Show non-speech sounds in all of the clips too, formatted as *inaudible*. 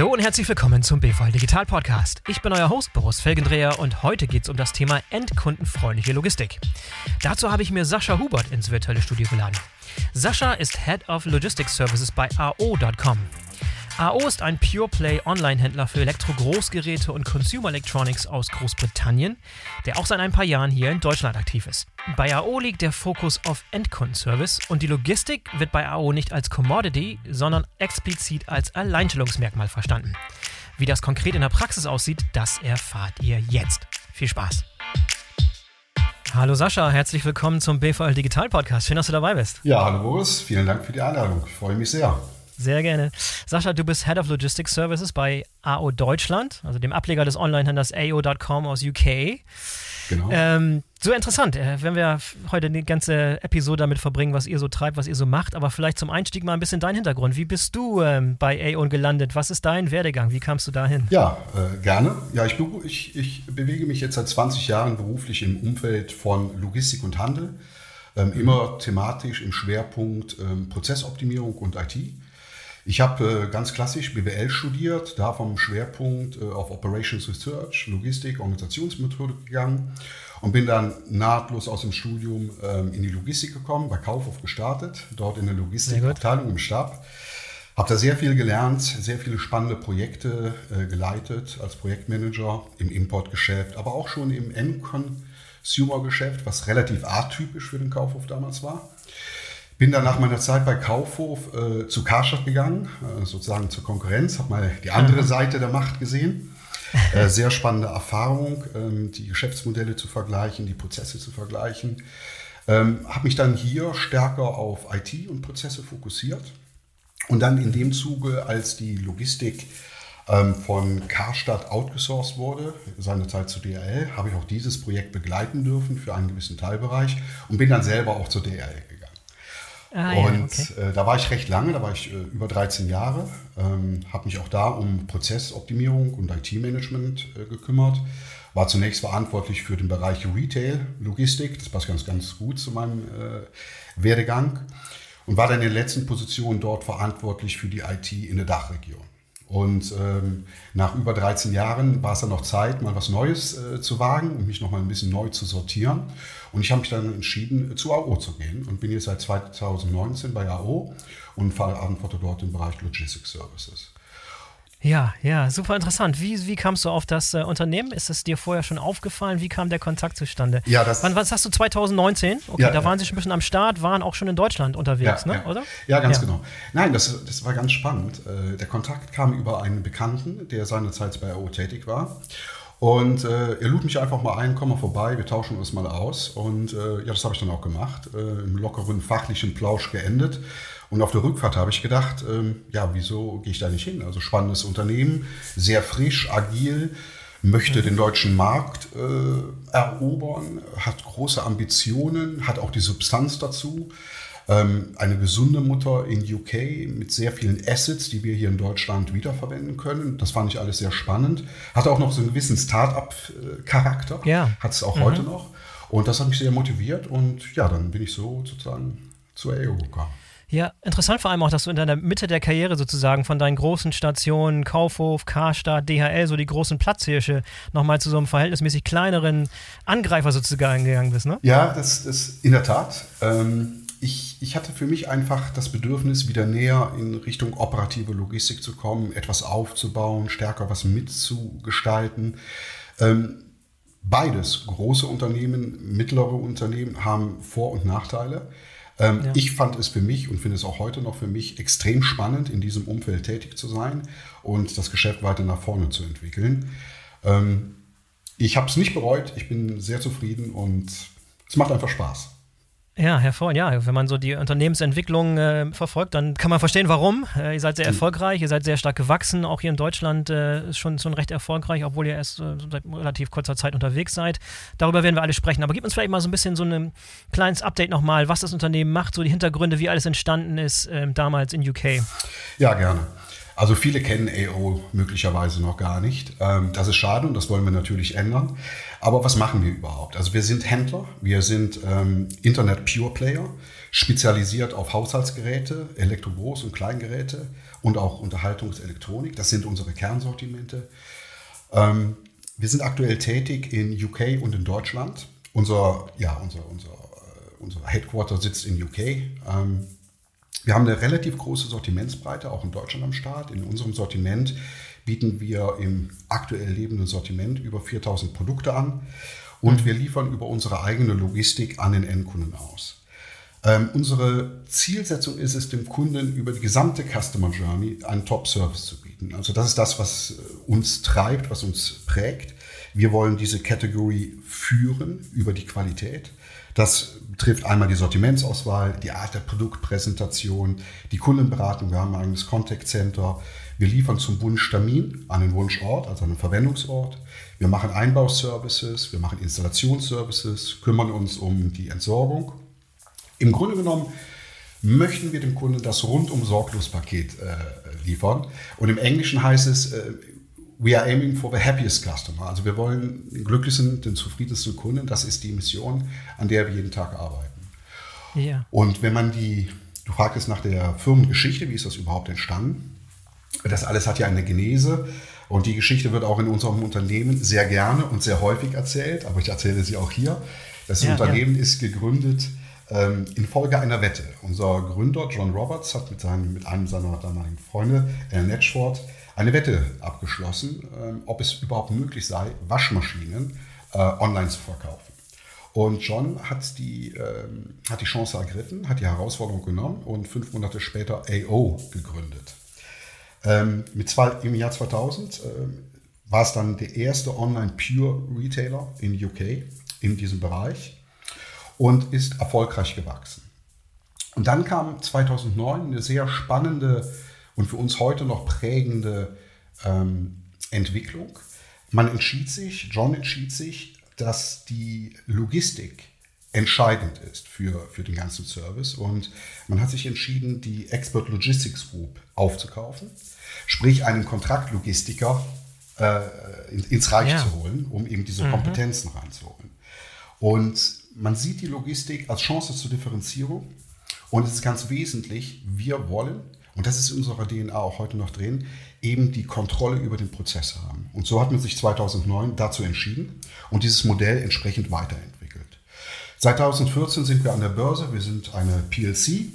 Hallo und herzlich willkommen zum BVL Digital Podcast. Ich bin euer Host Boris Felgendreher und heute geht es um das Thema endkundenfreundliche Logistik. Dazu habe ich mir Sascha Hubert ins virtuelle Studio geladen. Sascha ist Head of Logistics Services bei AO.com. AO ist ein Pure-Play-Online-Händler für Elektro-Großgeräte und Consumer Electronics aus Großbritannien, der auch seit ein paar Jahren hier in Deutschland aktiv ist. Bei AO liegt der Fokus auf Endkundenservice und die Logistik wird bei AO nicht als Commodity, sondern explizit als Alleinstellungsmerkmal verstanden. Wie das konkret in der Praxis aussieht, das erfahrt ihr jetzt. Viel Spaß! Hallo Sascha, herzlich willkommen zum BVL Digital Podcast. Schön, dass du dabei bist. Ja, hallo Boris, vielen Dank für die Einladung. Ich freue mich sehr. Sehr gerne. Sascha, du bist Head of Logistics Services bei AO Deutschland, also dem Ableger des Online-Händlers AO.com aus UK. Genau. Ähm, so interessant, äh, wenn wir heute eine ganze Episode damit verbringen, was ihr so treibt, was ihr so macht, aber vielleicht zum Einstieg mal ein bisschen dein Hintergrund. Wie bist du ähm, bei AO gelandet? Was ist dein Werdegang? Wie kamst du dahin? Ja, äh, gerne. Ja, ich, ich, ich, bewege mich jetzt seit 20 Jahren beruflich im Umfeld von Logistik und Handel. Ähm, immer thematisch im Schwerpunkt ähm, Prozessoptimierung und IT. Ich habe äh, ganz klassisch BWL studiert, da vom Schwerpunkt äh, auf Operations Research, Logistik, Organisationsmethode gegangen und bin dann nahtlos aus dem Studium ähm, in die Logistik gekommen, bei Kaufhof gestartet, dort in der Logistikabteilung im Stab. Habe da sehr viel gelernt, sehr viele spannende Projekte äh, geleitet als Projektmanager im Importgeschäft, aber auch schon im End-Consumer-Geschäft, was relativ atypisch für den Kaufhof damals war. Bin dann nach meiner Zeit bei Kaufhof äh, zu Karstadt gegangen, äh, sozusagen zur Konkurrenz, habe mal die andere Seite der Macht gesehen. *laughs* Äh, sehr spannende Erfahrung, ähm, die Geschäftsmodelle zu vergleichen, die Prozesse zu vergleichen. Ähm, habe mich dann hier stärker auf IT und Prozesse fokussiert. Und dann in dem Zuge, als die Logistik ähm, von Karstadt outgesourced wurde, seinerzeit zu DRL, habe ich auch dieses Projekt begleiten dürfen für einen gewissen Teilbereich und bin dann selber auch zur DRL Ah, und ja, okay. äh, da war ich recht lange, da war ich äh, über 13 Jahre, ähm, habe mich auch da um Prozessoptimierung und IT-Management äh, gekümmert. War zunächst verantwortlich für den Bereich Retail, Logistik, das passt ganz, ganz gut zu meinem äh, Werdegang. Und war dann in der letzten Position dort verantwortlich für die IT in der Dachregion. Und ähm, nach über 13 Jahren war es dann noch Zeit, mal was Neues äh, zu wagen und mich noch mal ein bisschen neu zu sortieren. Und ich habe mich dann entschieden, zu AO zu gehen und bin jetzt seit 2019 bei AO und verantworte dort den Bereich Logistics Services. Ja, ja, super interessant. Wie, wie kamst du auf das äh, Unternehmen? Ist es dir vorher schon aufgefallen? Wie kam der Kontakt zustande? Ja, das Wann, was hast du 2019? Okay, ja, da waren sie schon ein bisschen am Start, waren auch schon in Deutschland unterwegs, ja, ne? oder? Ja, ganz genau. Nein, das, das war ganz spannend. Äh, der Kontakt kam über einen Bekannten, der seinerzeit bei AO tätig war. Und äh, er lud mich einfach mal ein, komm mal vorbei, wir tauschen uns mal aus. Und äh, ja, das habe ich dann auch gemacht, äh, im lockeren fachlichen Plausch geendet. Und auf der Rückfahrt habe ich gedacht, ähm, ja, wieso gehe ich da nicht hin? Also spannendes Unternehmen, sehr frisch, agil, möchte den deutschen Markt äh, erobern, hat große Ambitionen, hat auch die Substanz dazu. Ähm, eine gesunde Mutter in UK mit sehr vielen Assets, die wir hier in Deutschland wiederverwenden können. Das fand ich alles sehr spannend. Hatte auch noch so einen gewissen Start-up-Charakter. Ja. Hat es auch mhm. heute noch. Und das hat mich sehr motiviert. Und ja, dann bin ich so sozusagen zur AO gekommen. Ja, interessant vor allem auch, dass du in deiner Mitte der Karriere sozusagen von deinen großen Stationen, Kaufhof, Karstadt, DHL, so die großen Platzhirsche, nochmal zu so einem verhältnismäßig kleineren Angreifer sozusagen gegangen bist, ne? Ja, das ist in der Tat. Ähm, ich, ich hatte für mich einfach das Bedürfnis, wieder näher in Richtung operative Logistik zu kommen, etwas aufzubauen, stärker was mitzugestalten. Ähm, beides, große Unternehmen, mittlere Unternehmen, haben Vor- und Nachteile. Ähm, ja. Ich fand es für mich und finde es auch heute noch für mich extrem spannend, in diesem Umfeld tätig zu sein und das Geschäft weiter nach vorne zu entwickeln. Ähm, ich habe es nicht bereut, ich bin sehr zufrieden und es macht einfach Spaß. Ja, hervor, ja. Wenn man so die Unternehmensentwicklung äh, verfolgt, dann kann man verstehen, warum. Äh, ihr seid sehr hm. erfolgreich, ihr seid sehr stark gewachsen. Auch hier in Deutschland äh, ist schon, schon recht erfolgreich, obwohl ihr erst äh, seit relativ kurzer Zeit unterwegs seid. Darüber werden wir alle sprechen. Aber gib uns vielleicht mal so ein bisschen so ein kleines Update nochmal, was das Unternehmen macht, so die Hintergründe, wie alles entstanden ist ähm, damals in UK. Ja, gerne. Also viele kennen AO möglicherweise noch gar nicht. Ähm, das ist schade und das wollen wir natürlich ändern. Aber was machen wir überhaupt? Also wir sind Händler, wir sind ähm, Internet Pure Player, spezialisiert auf Haushaltsgeräte, Elektrogroß- und Kleingeräte und auch Unterhaltungselektronik. Das sind unsere Kernsortimente. Ähm, wir sind aktuell tätig in UK und in Deutschland. Unser, ja, unser, unser, äh, unser Headquarter sitzt in UK. Wir haben eine relativ große Sortimentsbreite, auch in Deutschland am Start. In unserem Sortiment bieten wir im aktuell lebenden Sortiment über 4000 Produkte an und wir liefern über unsere eigene Logistik an den Endkunden aus. Ähm, unsere Zielsetzung ist es, dem Kunden über die gesamte Customer Journey einen Top-Service zu bieten. Also das ist das, was äh, uns treibt, was uns prägt. Wir wollen diese Kategorie führen über die Qualität. Das betrifft einmal die Sortimentsauswahl, die Art der Produktpräsentation, die Kundenberatung. Wir haben ein eigenes Contact Center. Wir liefern zum Wunschtermin an den Wunschort, also den Verwendungsort. Wir machen Einbauservices, wir machen Installationsservices, kümmern uns um die Entsorgung im Grunde genommen möchten wir dem Kunden das rundum sorglos Paket äh, liefern. Und im Englischen heißt es, äh, we are aiming for the happiest customer. Also wir wollen den glücklichsten, den zufriedensten Kunden. Das ist die Mission, an der wir jeden Tag arbeiten. Ja. Und wenn man die, du fragtest nach der Firmengeschichte, wie ist das überhaupt entstanden? Das alles hat ja eine Genese. Und die Geschichte wird auch in unserem Unternehmen sehr gerne und sehr häufig erzählt, aber ich erzähle sie auch hier. Das ja, Unternehmen ja. ist gegründet ähm, infolge einer Wette. Unser Gründer John Roberts hat mit, seinem, mit einem seiner damaligen Freunde, Alan Netchford, eine Wette abgeschlossen, ähm, ob es überhaupt möglich sei, Waschmaschinen äh, online zu verkaufen. Und John hat die, ähm, hat die Chance ergriffen, hat die Herausforderung genommen und fünf Monate später AO gegründet. Ähm, mit zwei, Im Jahr 2000 ähm, war es dann der erste Online-Pure-Retailer in UK in diesem Bereich und ist erfolgreich gewachsen. Und dann kam 2009 eine sehr spannende und für uns heute noch prägende ähm, Entwicklung. Man entschied sich, John entschied sich, dass die Logistik entscheidend ist für, für den ganzen Service. Und man hat sich entschieden, die Expert Logistics Group aufzukaufen, sprich einen Kontraktlogistiker äh, ins Reich ja. zu holen, um eben diese mhm. Kompetenzen reinzuholen. Und man sieht die Logistik als Chance zur Differenzierung und es ist ganz wesentlich, wir wollen, und das ist in unserer DNA auch heute noch drin, eben die Kontrolle über den Prozess haben. Und so hat man sich 2009 dazu entschieden und dieses Modell entsprechend weiterentwickelt. Seit 2014 sind wir an der Börse, wir sind eine PLC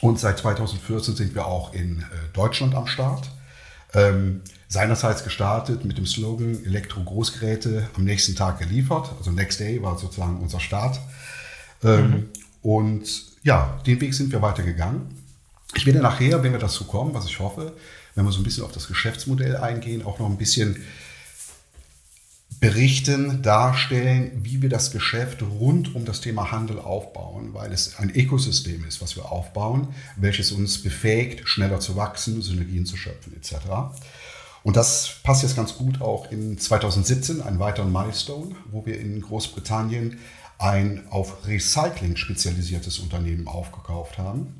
und seit 2014 sind wir auch in äh, Deutschland am Start. Ähm, seinerseits gestartet mit dem Slogan Elektro-Großgeräte am nächsten Tag geliefert. Also Next Day war sozusagen unser Start. Ähm, mhm. Und ja, den Weg sind wir weitergegangen. Ich werde nachher, wenn wir dazu kommen, was ich hoffe, wenn wir so ein bisschen auf das Geschäftsmodell eingehen, auch noch ein bisschen berichten, darstellen, wie wir das Geschäft rund um das Thema Handel aufbauen, weil es ein Ökosystem ist, was wir aufbauen, welches uns befähigt, schneller zu wachsen, Synergien zu schöpfen etc. Und das passt jetzt ganz gut auch in 2017, einen weiteren Milestone, wo wir in Großbritannien ein auf Recycling spezialisiertes Unternehmen aufgekauft haben.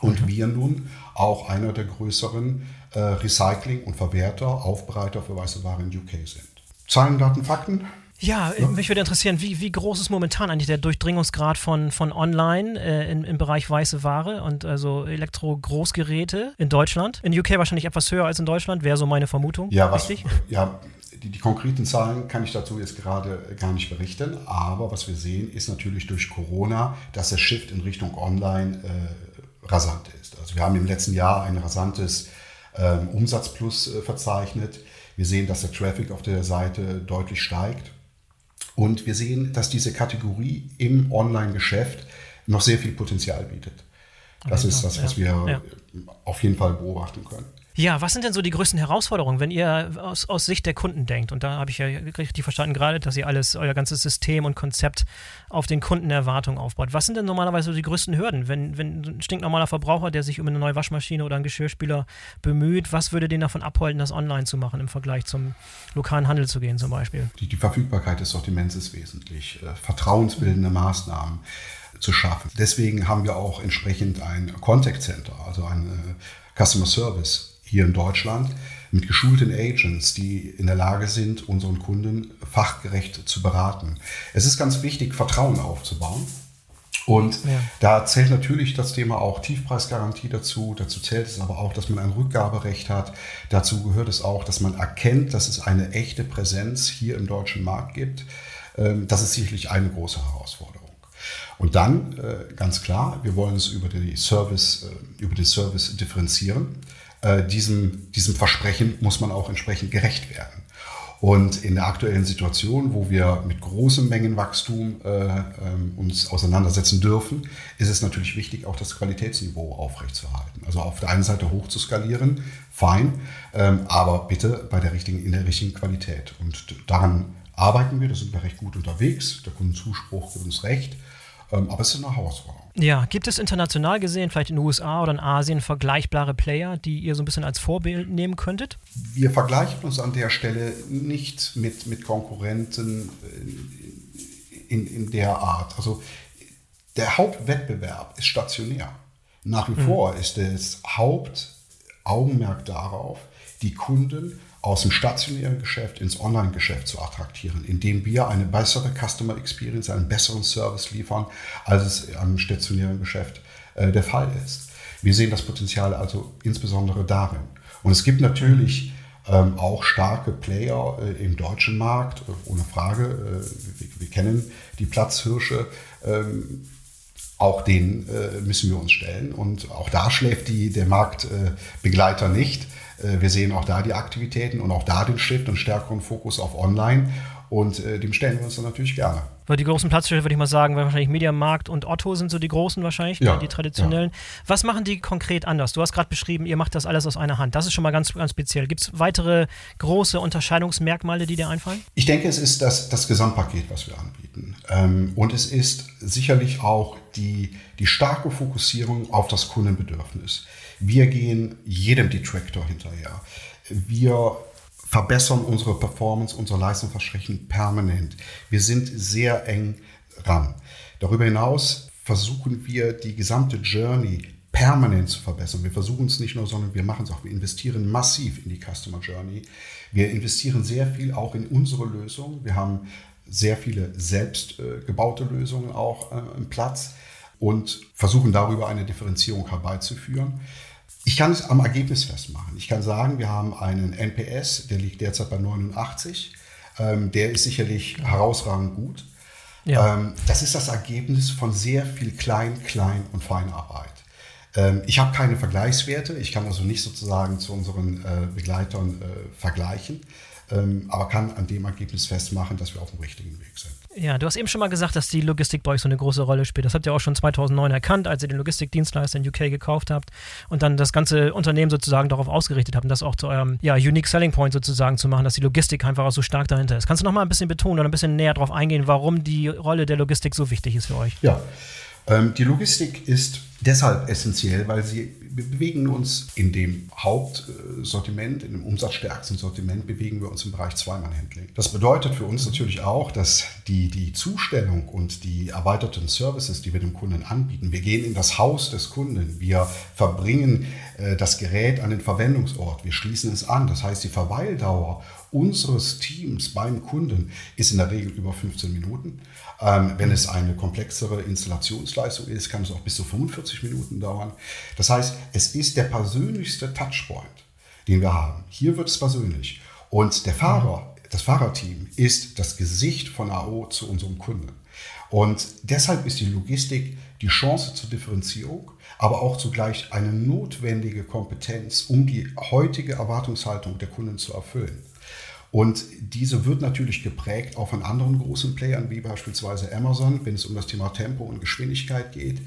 Und mhm. wir nun auch einer der größeren äh, Recycling- und Verwerter, Aufbereiter für weiße Ware in UK sind. Zahlen, Daten, Fakten? Ja, ja, mich würde interessieren, wie, wie groß ist momentan eigentlich der Durchdringungsgrad von, von Online äh, in, im Bereich weiße Ware und also Elektro-Großgeräte in Deutschland? In UK wahrscheinlich etwas höher als in Deutschland, wäre so meine Vermutung. Ja, was, richtig? Ja, die, die, konkreten Zahlen kann ich dazu jetzt gerade gar nicht berichten, aber was wir sehen, ist natürlich durch Corona, dass der Shift in Richtung Online äh, rasant ist. Also wir haben im letzten Jahr ein rasantes ähm, Umsatzplus äh, verzeichnet. Wir sehen, dass der Traffic auf der Seite deutlich steigt. Und wir sehen, dass diese Kategorie im Online-Geschäft noch sehr viel Potenzial bietet. Das ist das, was wir ja. auf jeden Fall beobachten können. Ja, was sind denn so die größten Herausforderungen, wenn ihr aus, aus Sicht der Kunden denkt? Und da habe ich ja richtig verstanden gerade, dass ihr alles, euer ganzes System und Konzept auf den Kundenerwartungen aufbaut. Was sind denn normalerweise so die größten Hürden, wenn, wenn ein stinknormaler Verbraucher, der sich um eine neue Waschmaschine oder einen Geschirrspüler bemüht, was würde den davon abhalten, das online zu machen im Vergleich zum lokalen Handel zu gehen zum Beispiel? Die, die Verfügbarkeit des Sortiments ist wesentlich. Äh, vertrauensbildende Maßnahmen zu schaffen. Deswegen haben wir auch entsprechend ein Contact Center, also ein äh, Customer Service hier in Deutschland mit geschulten Agents, die in der Lage sind, unseren Kunden fachgerecht zu beraten. Es ist ganz wichtig, Vertrauen aufzubauen. Und ja. da zählt natürlich das Thema auch Tiefpreisgarantie dazu. Dazu zählt es aber auch, dass man ein Rückgaberecht hat. Dazu gehört es auch, dass man erkennt, dass es eine echte Präsenz hier im deutschen Markt gibt. Ähm, das ist sicherlich eine große Herausforderung. Und dann, äh, ganz klar, wir wollen es über die Service, äh, über den Service differenzieren. Äh, diesem, diesem Versprechen muss man auch entsprechend gerecht werden. Und in der aktuellen Situation, wo wir mit großem Mengenwachstum äh, ähm, uns auseinandersetzen dürfen, ist es natürlich wichtig, auch das Qualitätsniveau aufrechtzuerhalten. Also auf der einen Seite hoch zu skalieren, fein, ähm, aber bitte bei der richtigen, in der richtigen Qualität. Und daran arbeiten wir, da sind wir recht gut unterwegs. Der Kundenzuspruch gibt uns recht. Ähm, aber es ist eine Herausforderung. Ja, gibt es international gesehen, vielleicht in den USA oder in Asien, vergleichbare Player, die ihr so ein bisschen als Vorbild nehmen könntet? Wir vergleichen uns an der Stelle nicht mit, mit Konkurrenten in, in der Art. Also der Hauptwettbewerb ist stationär. Nach wie mhm. vor ist das Hauptaugenmerk darauf, die Kunden aus dem stationären Geschäft ins Online-Geschäft zu attraktieren, indem wir eine bessere Customer Experience, einen besseren Service liefern, als es am stationären Geschäft äh, der Fall ist. Wir sehen das Potenzial also insbesondere darin. Und es gibt natürlich ähm, auch starke Player äh, im deutschen Markt, äh, ohne Frage. Äh, wir, wir, kennen die Platzhirsche. Ähm, auch denen äh, müssen wir uns stellen. Und auch da schläft die, der Marktbegleiter nicht. Äh, wir sehen auch da die Aktivitäten und auch da den Shift und stärkeren Fokus auf Online. Und äh, dem stellen wir uns dann natürlich gerne. Weil die großen Platzhirsche, würde ich mal sagen, weil wahrscheinlich Mediamarkt und Otto sind so die großen wahrscheinlich, ja, die traditionellen. Ja. Was machen die konkret anders? Du hast gerade beschrieben, ihr macht das alles aus einer Hand. Das ist schon mal ganz, ganz speziell. Gibt es weitere große Unterscheidungsmerkmale, die dir einfallen? Ich denke, es ist das, das Gesamtpaket, was wir anbieten. Ähm, und es ist sicherlich auch die, die starke Fokussierung auf das Kundenbedürfnis. Wir gehen jedem Detractor hinterher. Wir verbessern unsere Performance, unsere Leistungsversprechen permanent. Wir sind sehr eng ran. Darüber hinaus versuchen wir die gesamte Journey permanent zu verbessern. Wir versuchen es nicht nur, sondern wir machen es auch. Wir investieren massiv in die Customer Journey. Wir investieren sehr viel auch in unsere Lösungen. Wir haben sehr viele selbst äh, gebaute Lösungen auch äh, im Platz und versuchen darüber eine Differenzierung herbeizuführen. Ich kann es am Ergebnis festmachen. Ich kann sagen, wir haben einen NPS, der liegt derzeit bei 89. Ähm, der ist sicherlich herausragend gut. Ja. Ähm, das ist das Ergebnis von sehr viel Klein, Klein und Feinarbeit. Ähm, ich habe keine Vergleichswerte. Ich kann also nicht sozusagen zu unseren äh, Begleitern äh, vergleichen, aber kann an dem Ergebnis festmachen, dass wir auf dem richtigen Weg sind. Ja, du hast eben schon mal gesagt, dass die Logistik bei euch so eine große Rolle spielt. Das habt ihr auch schon 2009 erkannt, als ihr den Logistikdienstleister in UK gekauft habt und dann das ganze Unternehmen sozusagen darauf ausgerichtet habt, das auch zu eurem ja, Unique Selling Point sozusagen zu machen, dass die Logistik einfach auch so stark dahinter ist. Kannst du noch mal ein bisschen betonen oder ein bisschen näher darauf eingehen, warum die Rolle der Logistik so wichtig ist für euch? Ja, ähm, die Logistik ist deshalb essentiell, weil sie wir bewegen uns in dem Hauptsortiment, in dem umsatzstärksten Sortiment, bewegen wir uns im Bereich Zweimann-Handling. Das bedeutet für uns natürlich auch, dass die, die Zustellung und die erweiterten Services, die wir dem Kunden anbieten, wir gehen in das Haus des Kunden, wir verbringen äh, das Gerät an den Verwendungsort, wir schließen es an. Das heißt, die Verweildauer unseres Teams beim Kunden ist in der Regel über 15 Minuten. Ähm, wenn es eine komplexere Installationsleistung ist, kann es auch bis zu 45 Minuten dauern. Das heißt, es ist der persönlichste Touchpoint, den wir haben. Hier wird es persönlich. Und der Fahrer, das Fahrerteam ist das Gesicht von AO zu unserem Kunden. Und deshalb ist die Logistik die Chance zur Differenzierung, aber auch zugleich eine notwendige Kompetenz, um die heutige Erwartungshaltung der Kunden zu erfüllen. Und diese wird natürlich geprägt auch von anderen großen Playern, wie beispielsweise Amazon, wenn es um das Thema Tempo und Geschwindigkeit geht.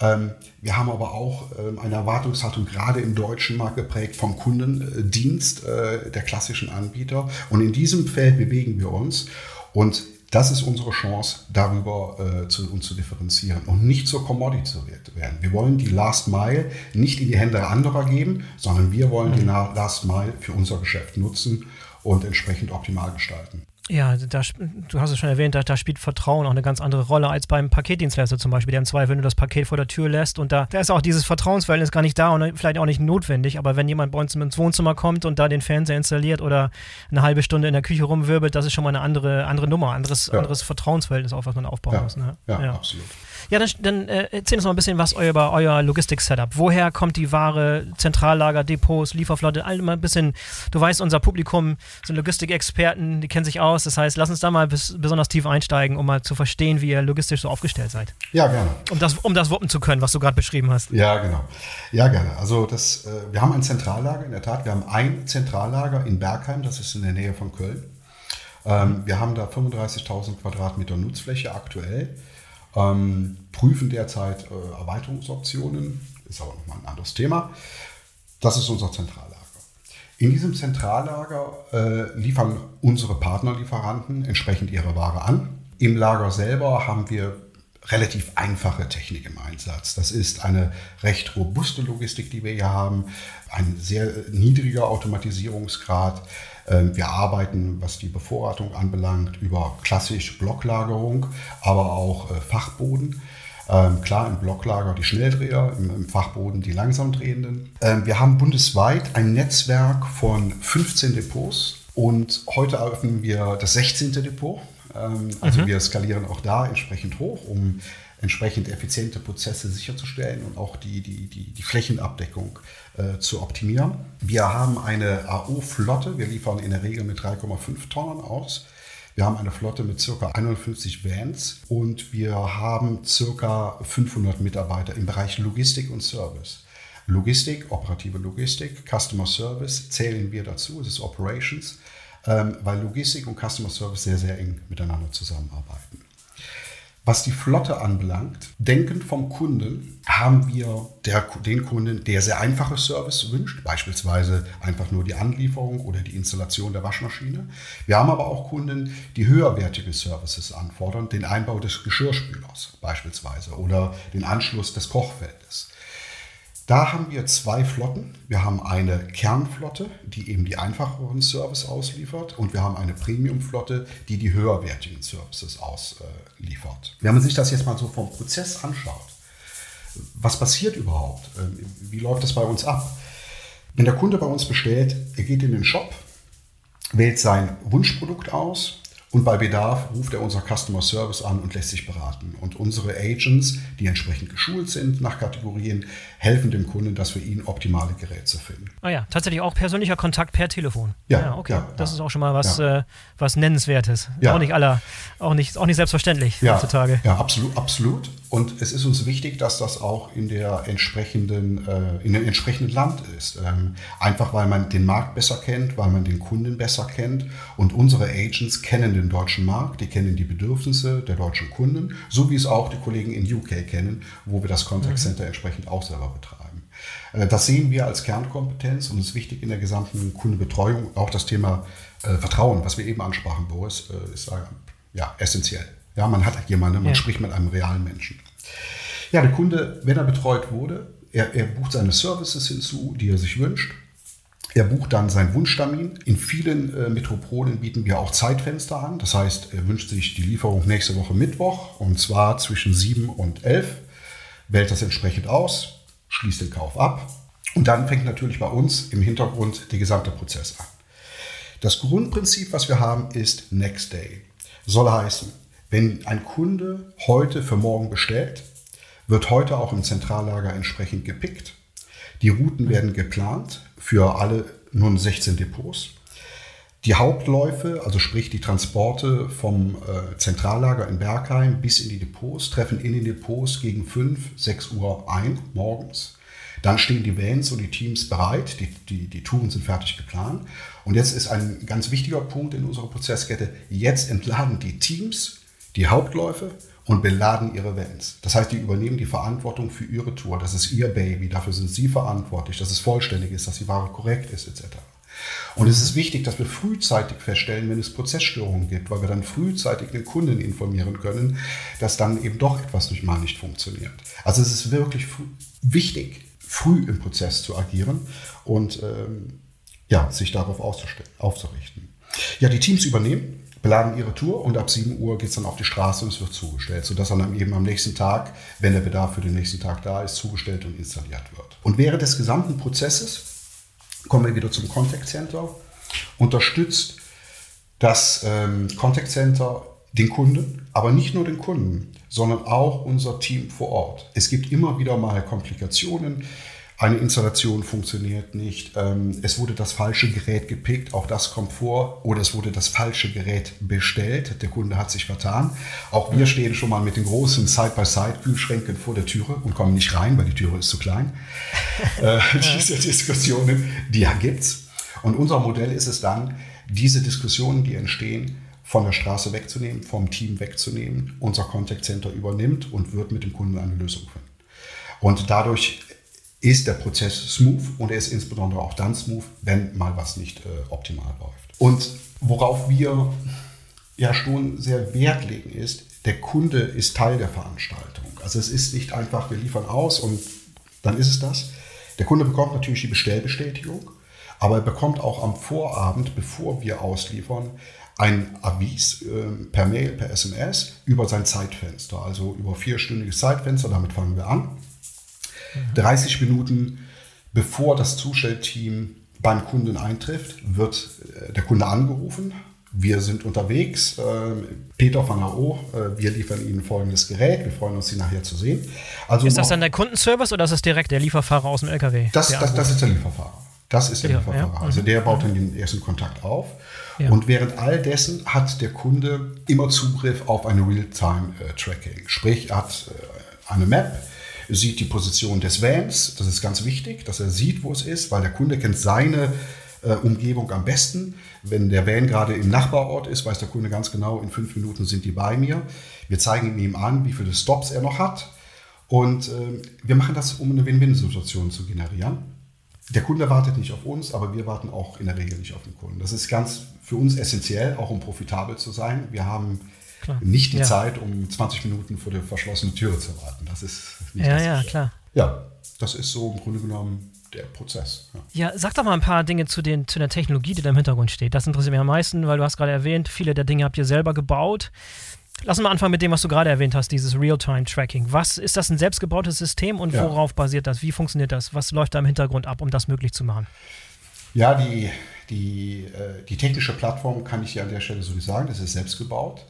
Ähm, wir haben aber auch ähm, eine Erwartungshaltung gerade im deutschen Markt geprägt vom Kundendienst äh, der klassischen Anbieter. Und in diesem Feld bewegen wir uns. Und das ist unsere Chance, darüber äh, zu, uns zu differenzieren und nicht zur Commodity zu werden. Wir wollen die Last Mile nicht in die Hände anderer geben, sondern wir wollen die mhm. Last Mile für unser Geschäft nutzen und entsprechend optimal gestalten. Ja, da, du hast es schon erwähnt, da, da, spielt Vertrauen auch eine ganz andere Rolle als beim Paketdienstleister zum Beispiel, der im Zweifel nur das Paket vor der Tür lässt und da, da ist auch dieses Vertrauensverhältnis gar nicht da und vielleicht auch nicht notwendig, aber wenn jemand bei uns ins Wohnzimmer kommt und da den Fernseher installiert oder eine halbe Stunde in der Küche rumwirbelt, das ist schon mal eine andere, andere Nummer, anderes, ja. anderes Vertrauensverhältnis auch, was man aufbauen ja. muss. Ne? Ja, ja, absolut. Ja, dann, dann äh, erzähl uns mal ein bisschen was über euer Logistik-Setup. Woher kommt die Ware, Zentrallager, Depots, Lieferflotte, all mal ein bisschen, du weißt, unser Publikum sind Logistikexperten, die kennen sich aus, das heißt, lass uns da mal bis, besonders tief einsteigen, um mal zu verstehen, wie ihr logistisch so aufgestellt seid. Ja, gerne. Um das, um das wuppen zu können, was du gerade beschrieben hast. Ja, genau. Ja, gerne. Also das, äh, wir haben ein Zentrallager, in der Tat. Wir haben ein Zentrallager in Bergheim, das ist in der Nähe von Köln. Ähm, wir haben da 35.000 Quadratmeter Nutzfläche aktuell, ähm, prüfen derzeit äh, Erweiterungsoptionen, ist aber nochmal ein anderes Thema. Das ist unser Zentrallager. In diesem Zentrallager äh, liefern unsere Partnerlieferanten entsprechend ihre Ware an. Im Lager selber haben wir relativ einfache Technik im Einsatz. Das ist eine recht robuste Logistik, die wir hier haben, ein sehr niedriger Automatisierungsgrad. Ähm, wir arbeiten, was die Bevorratung anbelangt, über klassisch Blocklagerung, aber auch äh, Fachboden. Ähm, klar, im Blocklager die Schnelldreher, im, im Fachboden die langsamdrehenden. Ähm, wir haben bundesweit ein Netzwerk von 15 Depots und heute eröffnen wir das 16. Depot. Ähm, also mhm. wir skalieren auch da entsprechend hoch, um entsprechend effiziente Prozesse sicherzustellen und auch die, die, die, die Flächenabdeckung äh, zu optimieren. Wir haben eine AO-Flotte, wir liefern in der Regel mit 3,5 Tonnen aus. Wir haben eine Flotte mit ca. 51 Vans und wir haben ca. 500 Mitarbeiter im Bereich Logistik und Service. Logistik, operative Logistik, Customer Service zählen wir dazu, das ist Operations, ähm, weil Logistik und Customer Service sehr, sehr eng miteinander zusammenarbeiten. Was die Flotte anbelangt, denkend vom Kunden, haben wir der, den Kunden, der sehr einfache Service wünscht, beispielsweise einfach nur die Anlieferung oder die Installation der Waschmaschine. Wir haben aber auch Kunden, die höherwertige Services anfordern, den Einbau des Geschirrspülers beispielsweise oder den Anschluss des Kochfeldes. Da haben wir zwei Flotten. Wir haben eine Kernflotte, die eben die einfacheren Services ausliefert und wir haben eine Premiumflotte, die die höherwertigen Services ausliefert. Wenn man sich das jetzt mal so vom Prozess anschaut, was passiert überhaupt? Ähm, wie läuft das bei uns ab? Wenn der Kunde bei uns bestellt, er geht in den Shop, wählt sein Wunschprodukt aus, und bei Bedarf ruft er unser Customer Service an und lässt sich beraten. Und unsere Agents, die entsprechend geschult sind nach Kategorien, helfen dem Kunden, dass für ihn optimale Geräte finden. Ah ja, tatsächlich auch persönlicher Kontakt per Telefon. Ja, ja okay. Ja, das ja. ist auch schon mal was, äh, was Nennenswertes. Auch nicht aller, auch nicht, auch nicht selbstverständlich heutzutage. Ja, absolut, absolut. Und es ist uns wichtig, dass das auch in der entsprechenden, äh, in dem entsprechenden Land ist. Ähm, einfach weil man den Markt besser kennt, weil man den Kunden besser kennt. Und unsere Agents kennen den deutschen Markt, die kennen die Bedürfnisse der deutschen Kunden, so wie es auch die Kollegen in UK kennen, wo wir das Contact mhm. Center mhm. entsprechend auch selber betreiben. Äh, das sehen wir als Kernkompetenz und ist wichtig in der gesamten Kundenbetreuung. Auch das Thema äh, Vertrauen, was wir eben ansprachen, Boris, äh, ist ja, essentiell. Ja, man hat jemanden, man ja. spricht mit einem realen Menschen. Ja, der Kunde, wenn er betreut wurde, er, er bucht seine Services hinzu, die er sich wünscht. Er bucht dann seinen Wunschtermin. In vielen äh, Metropolen bieten wir auch Zeitfenster an. Das heißt, er wünscht sich die Lieferung nächste Woche Mittwoch und zwar zwischen 7 und 11. Wählt das entsprechend aus, schließt den Kauf ab und dann fängt natürlich bei uns im Hintergrund der gesamte Prozess an. Das Grundprinzip, was wir haben, ist Next Day. Soll heißen, wenn ein Kunde heute für morgen bestellt, wird heute auch im Zentrallager entsprechend gepickt. Die Routen werden geplant für alle nun 16 Depots. Die Hauptläufe, also sprich die Transporte vom äh, Zentrallager in Bergheim bis in die Depots, treffen in den Depots gegen 5, 6 Uhr ein morgens. Dann stehen die Vans und die Teams bereit, die, die, die Touren sind fertig geplant. Und jetzt ist ein ganz wichtiger Punkt in unserer Prozesskette, jetzt entladen die Teams die Hauptläufe und beladen ihre Vans. Das heißt, die übernehmen die Verantwortung für ihre Tour. Das ist ihr Baby, dafür sind sie verantwortlich, dass es vollständig ist, dass die Ware korrekt ist, etc. Und es ist wichtig, dass wir frühzeitig feststellen, wenn es Prozessstörungen gibt, weil wir dann frühzeitig den Kunden informieren können, dass dann eben doch etwas nicht mal nicht funktioniert. Also es ist wirklich wichtig, früh im Prozess zu agieren und ähm, ja, sich darauf aufzurichten. Ja, die Teams übernehmen planen ihre Tour und ab 7 Uhr geht es dann auf die Straße und es wird zugestellt, sodass dann eben am nächsten Tag, wenn der Bedarf für den nächsten Tag da ist, zugestellt und installiert wird. Und während des gesamten Prozesses kommen wir wieder zum Contact Center, unterstützt das ähm, Contact Center den Kunden, aber nicht nur den Kunden, sondern auch unser Team vor Ort. Es gibt immer wieder mal Komplikationen. Eine Installation funktioniert nicht. Ähm, es wurde das falsche Gerät gepickt, auch das kommt vor. Oder es wurde das falsche Gerät bestellt. Der Kunde hat sich vertan. Auch wir stehen schon mal mit den großen Side-by-Side-Kühlschränken vor der Türe und kommen nicht rein, weil die Türe ist zu klein. *laughs* äh, diese Diskussionen, die gibt es. Und unser Modell ist es dann, diese Diskussionen, die entstehen, von der Straße wegzunehmen, vom Team wegzunehmen. Unser Contact Center übernimmt und wird mit dem Kunden eine Lösung finden. Und dadurch ist der Prozess smooth und er ist insbesondere auch dann smooth, wenn mal was nicht äh, optimal läuft. Und worauf wir ja schon sehr Wert legen ist, der Kunde ist Teil der Veranstaltung. Also es ist nicht einfach, wir liefern aus und dann ist es das. Der Kunde bekommt natürlich die Bestellbestätigung, aber er bekommt auch am Vorabend, bevor wir ausliefern, ein Avis äh, per Mail, per SMS über sein Zeitfenster, also über vierstündiges Zeitfenster, damit fangen wir an. 30 Minuten bevor das Zustellteam beim Kunden eintrifft, wird äh, der Kunde angerufen. Wir sind unterwegs. Äh, Peter van der O, äh, wir liefern Ihnen folgendes Gerät. Wir freuen uns, Sie nachher zu sehen. Also ist das dann der Kundenservice oder ist das direkt der Lieferfahrer aus dem LKW? Das, das, das ist der Lieferfahrer. Das ist der ja, Lieferfahrer. Ja. Also der baut dann den ersten Kontakt auf. Ja. Und während all dessen hat der Kunde immer Zugriff auf eine Real-Time-Tracking. Sprich, er hat eine Map, sieht die Position des Vans. Das ist ganz wichtig, dass er sieht, wo es ist, weil der Kunde kennt seine äh, Umgebung am besten. Wenn der Van gerade im Nachbarort ist, weiß der Kunde ganz genau, in fünf Minuten sind die bei mir. Wir zeigen ihm an, wie viele Stops er noch hat. Und äh, wir machen das, um eine Win-Win-Situation zu generieren. Der Kunde wartet nicht auf uns, aber wir warten auch in der Regel nicht auf den Kunden. Das ist ganz für uns essentiell, auch um profitabel zu sein. Wir haben klar. nicht die ja. Zeit, um 20 Minuten vor der verschlossenen Türe zu warten. Das ist nicht Ja, ja, klar. Ja, das ist so im Grunde genommen der Prozess. Ja. ja. sag doch mal ein paar Dinge zu, den, zu der Technologie, die da im Hintergrund steht. Das interessiert mich am meisten, weil du hast gerade erwähnt, viele der Dinge habt ihr selber gebaut. Lass uns mal anfangen mit dem, was du gerade erwähnt hast, dieses Real-Time-Tracking. Was ist das ein selbstgebautes System und ja. worauf basiert das? Wie funktioniert das? Was läuft da im Hintergrund ab, um das möglich zu machen? Ja, die, die, äh, die technische Plattform kann ich dir an der Stelle so nicht sagen, das ist selbst gebaut.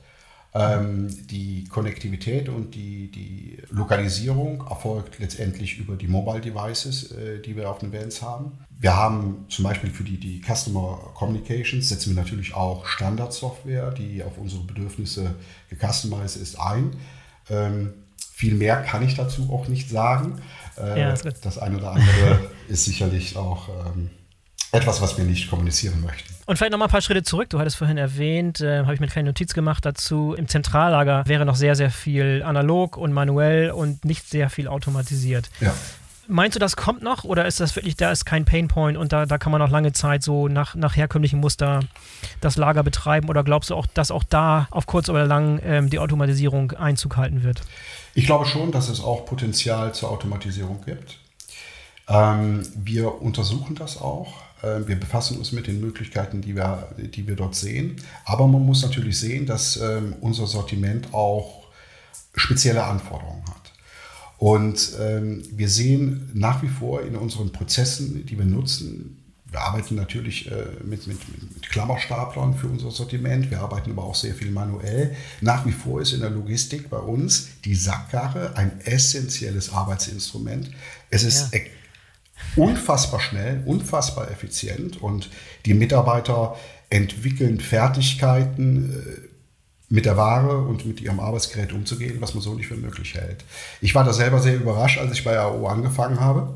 Ähm, die Konnektivität und die, die Lokalisierung erfolgt letztendlich über die Mobile Devices, äh, die wir auf den Vans haben. Wir haben zum Beispiel für die, die Customer Communications setzen wir natürlich auch Standardsoftware, die auf unsere Bedürfnisse gecustomized ist, ein. Ähm, viel mehr kann ich dazu auch nicht sagen. Äh, ja, das, das eine oder andere *laughs* ist sicherlich auch ähm, etwas, was wir nicht kommunizieren möchten. Und vielleicht nochmal ein paar Schritte zurück. Du hattest vorhin erwähnt, äh, habe ich mir eine kleine Notiz gemacht dazu, im Zentrallager wäre noch sehr, sehr viel analog und manuell und nicht sehr viel automatisiert. Ja. Meinst du, das kommt noch oder ist das wirklich, da ist kein Painpoint und da, da kann man noch lange Zeit so nach, nach herkömmlichem Muster das Lager betreiben oder glaubst du auch, dass auch da auf kurz oder lang ähm, die Automatisierung Einzug halten wird? Ich glaube schon, dass es auch Potenzial zur Automatisierung gibt. Ähm, wir untersuchen das auch. Äh, wir befassen uns mit den Möglichkeiten, die wir, die wir dort sehen. Aber man muss natürlich sehen, dass ähm, unser Sortiment auch spezielle Anforderungen hat. Und ähm, wir sehen nach wie vor in unseren Prozessen, die wir nutzen, wir arbeiten natürlich äh, mit, mit, mit, Klammerstaplern für unser Sortiment, wir arbeiten aber auch sehr viel manuell. Nach wie vor ist in der Logistik bei uns die Sackkarre ein essentielles Arbeitsinstrument. Es ist ja unfassbar schnell, unfassbar effizient und die Mitarbeiter entwickeln Fertigkeiten, äh, mit der Ware und mit ihrem Arbeitsgerät umzugehen, was man so nicht für möglich hält. Ich war da selber sehr überrascht, als ich bei AO angefangen habe.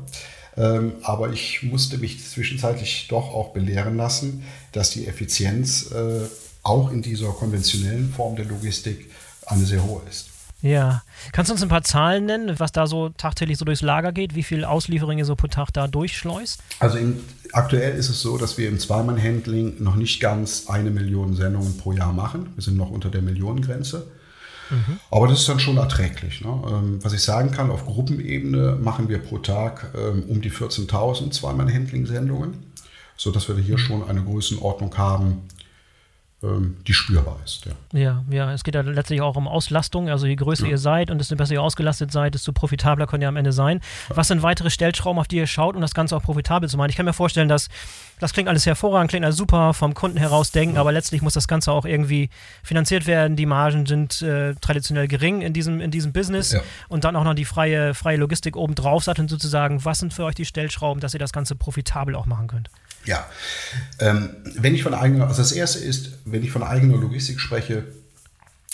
Ähm, aber ich musste mich zwischenzeitlich doch auch belehren lassen, dass die Effizienz äh, auch in dieser konventionellen Form der Logistik eine sehr hohe ist. Ja. Kannst du uns ein paar Zahlen nennen, was da so tagtäglich so durchs Lager geht? Wie viel Auslieferungen ihr so pro Tag da durchschleust? Also in, aktuell ist es so, dass wir im Zweimann-Handling noch nicht ganz eine Million Sendungen pro Jahr machen. Wir sind noch unter der Millionengrenze. Mhm. Aber das ist dann schon erträglich. Ne? Ähm, was ich sagen kann, auf Gruppenebene machen wir pro Tag ähm, um die 14.000 Zweimann-Handling-Sendungen, sodass wir hier schon eine Größenordnung haben, die spürbar ist. Ja. ja, ja, es geht ja letztlich auch um Auslastung. Also je größer ja. ihr seid und desto besser ihr ausgelastet seid, desto profitabler könnt ihr am Ende sein. Was sind weitere Stellschrauben, auf die ihr schaut, um das Ganze auch profitabel zu machen? Ich kann mir vorstellen, dass das klingt alles hervorragend, klingt alles super, vom Kunden heraus denken, aber letztlich muss das Ganze auch irgendwie finanziert werden. Die Margen sind äh, traditionell gering in diesem, in diesem Business ja. und dann auch noch die freie, freie Logistik obendrauf satteln sozusagen. Was sind für euch die Stellschrauben, dass ihr das Ganze profitabel auch machen könnt? Ja, ähm, wenn ich von eigener, also das erste ist, wenn ich von eigener Logistik spreche,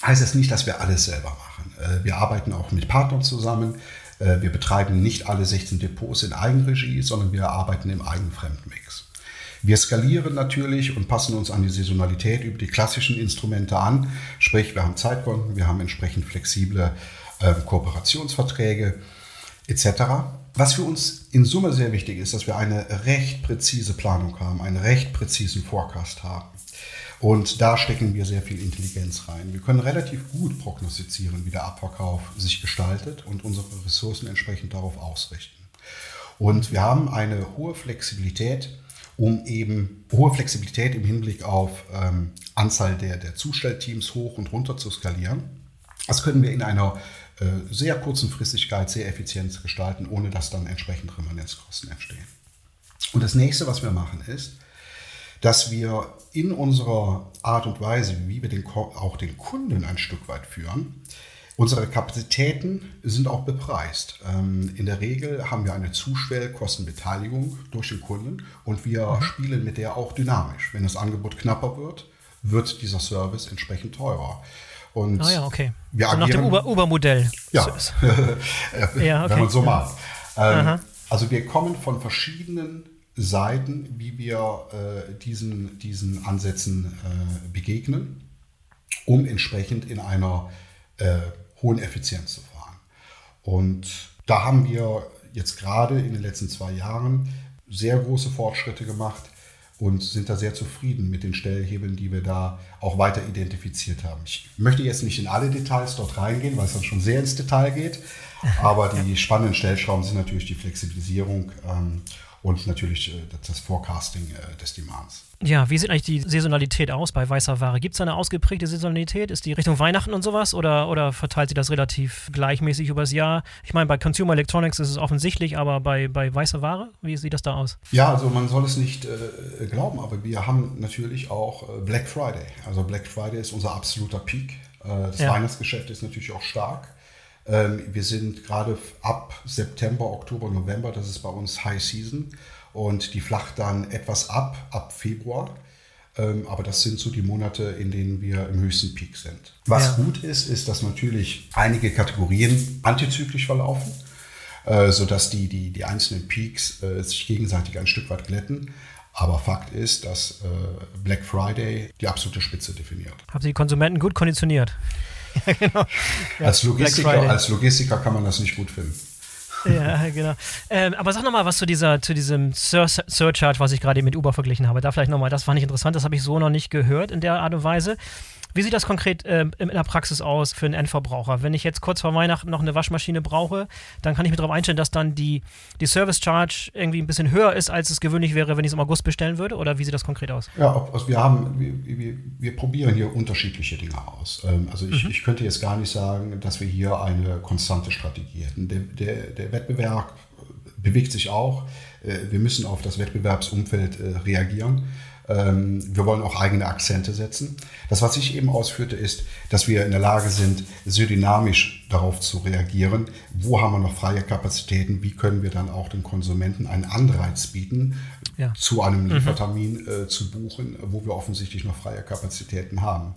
heißt das nicht, dass wir alles selber machen. Äh, wir arbeiten auch mit Partnern zusammen. Äh, wir betreiben nicht alle 16 Depots in Eigenregie, sondern wir arbeiten im Eigenfremdmix. Wir skalieren natürlich und passen uns an die Saisonalität über die klassischen Instrumente an. Sprich, wir haben Zeitkonten, wir haben entsprechend flexible äh, Kooperationsverträge etc. Was für uns in Summe sehr wichtig ist, dass wir eine recht präzise Planung haben, einen recht präzisen Forecast haben. Und da stecken wir sehr viel Intelligenz rein. Wir können relativ gut prognostizieren, wie der Abverkauf sich gestaltet und unsere Ressourcen entsprechend darauf ausrichten. Und wir haben eine hohe Flexibilität, um eben hohe Flexibilität im Hinblick auf ähm, Anzahl der, der Zustellteams hoch und runter zu skalieren. Das können wir in einer sehr kurzen Fristigkeit sehr effizient gestalten, ohne dass dann entsprechend Remanenzkosten entstehen. Und das nächste, was wir machen, ist, dass wir in unserer Art und Weise, wie wir den, auch den Kunden ein Stück weit führen, unsere Kapazitäten sind auch bepreist. Ähm, in der Regel haben wir eine Zuschwellkostenbeteiligung durch den Kunden und wir mhm. spielen mit der auch dynamisch. Wenn das Angebot knapper wird, wird dieser Service entsprechend teurer. Und ah ja, okay. Wir so nach dem Uber-Modell. ja, *laughs* ja okay. wenn man so macht. Ähm, also wir kommen von verschiedenen Seiten, wie wir äh, diesen, diesen Ansätzen äh, begegnen, um entsprechend in einer äh, hohen Effizienz zu fahren. Und da haben wir jetzt gerade in den letzten zwei Jahren sehr große Fortschritte gemacht und sind da sehr zufrieden mit den Stellhebeln, die wir da auch weiter identifiziert haben. Ich möchte jetzt nicht in alle Details dort reingehen, weil es dann schon sehr ins Detail geht, aber die *laughs* spannenden Stellschrauben sind natürlich die Flexibilisierung ähm, und natürlich äh, das Forecasting äh, des Demands. Ja, wie sieht eigentlich die Saisonalität aus bei weißer Ware? Gibt es eine ausgeprägte Saisonalität? Ist die Richtung Weihnachten und sowas oder, oder verteilt sich das relativ gleichmäßig übers Jahr? Ich meine, bei Consumer Electronics ist es offensichtlich, aber bei, bei weißer Ware, wie sieht das da aus? Ja, also man soll es nicht äh, glauben, aber wir haben natürlich auch äh, Black Friday. Also Black Friday ist unser absoluter Peak. Äh, das ja. Weihnachtsgeschäft ist natürlich auch stark. Ähm, wir sind gerade ab September, Oktober, November, das ist bei uns High Season und die flacht dann etwas ab, ab Februar. Ähm, aber das sind so die Monate, in denen wir im höchsten Peak sind. Was ja. gut ist, ist, dass natürlich einige Kategorien antizyklisch verlaufen, äh, sodass die, die, die einzelnen Peaks äh, sich gegenseitig ein Stück weit glätten. Aber Fakt ist, dass äh, Black Friday die absolute Spitze definiert. Haben Sie die Konsumenten gut konditioniert? *laughs* ja, genau. Ja, als, Logistiker, als Logistiker kann man das nicht gut finden. Ja, genau. Ähm, aber sag nochmal was zu, dieser, zu diesem Sur Surcharge, was ich gerade mit Uber verglichen habe. Da vielleicht nochmal, das fand ich interessant, das habe ich so noch nicht gehört in der Art und Weise. Wie sieht das konkret äh, in der Praxis aus für einen Endverbraucher? Wenn ich jetzt kurz vor Weihnachten noch eine Waschmaschine brauche, dann kann ich mir darauf einstellen, dass dann die, die Service Charge irgendwie ein bisschen höher ist, als es gewöhnlich wäre, wenn ich es im August bestellen würde? Oder wie sieht das konkret aus? Ja, also wir haben, wir, wir, wir probieren hier unterschiedliche Dinge aus. Ähm, also ich, mhm. ich könnte jetzt gar nicht sagen, dass wir hier eine konstante Strategie hätten. Der, der, der Wettbewerb bewegt sich auch. Äh, wir müssen auf das Wettbewerbsumfeld äh, reagieren. Ähm, wir wollen auch eigene Akzente setzen. Das, was ich eben ausführte, ist, dass wir in der Lage sind, sehr dynamisch darauf zu reagieren. Wo haben wir noch freie Kapazitäten? Wie können wir dann auch den Konsumenten einen Anreiz bieten, ja. zu einem mhm. Liefertermin mhm. äh, zu buchen, wo wir offensichtlich noch freie Kapazitäten haben?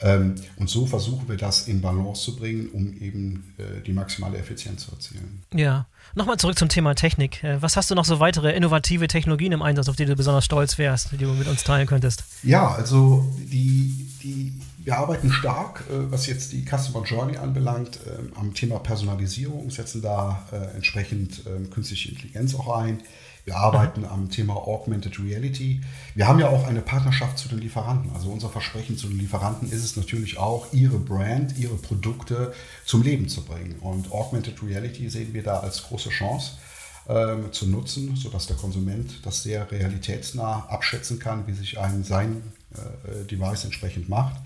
Ähm, und so versuchen wir das in Balance zu bringen, um eben äh, die maximale Effizienz zu erzielen. Ja. Nochmal zurück zum Thema Technik. Äh, was hast du noch so weitere innovative Technologien im Einsatz, auf die du besonders stolz wärst, die du mit uns teilen könntest? Ja, also die, die, wir arbeiten stark, äh, was jetzt die Customer Journey anbelangt, ähm, am Thema Personalisierung, setzen da entsprechend ähm, künstliche Intelligenz auch ein. Wir arbeiten am Thema Augmented Reality. Wir haben ja auch eine Partnerschaft zu den Lieferanten. Also unser Versprechen zu den Lieferanten ist es natürlich auch, ihre Brand, ihre Produkte zum Leben zu bringen. Und Augmented Reality sehen wir da als große Chance. ähm, zu nutzen, sodass der Konsument das sehr realitätsnah abschätzen kann, wie sich ein sein äh, Device entsprechend macht.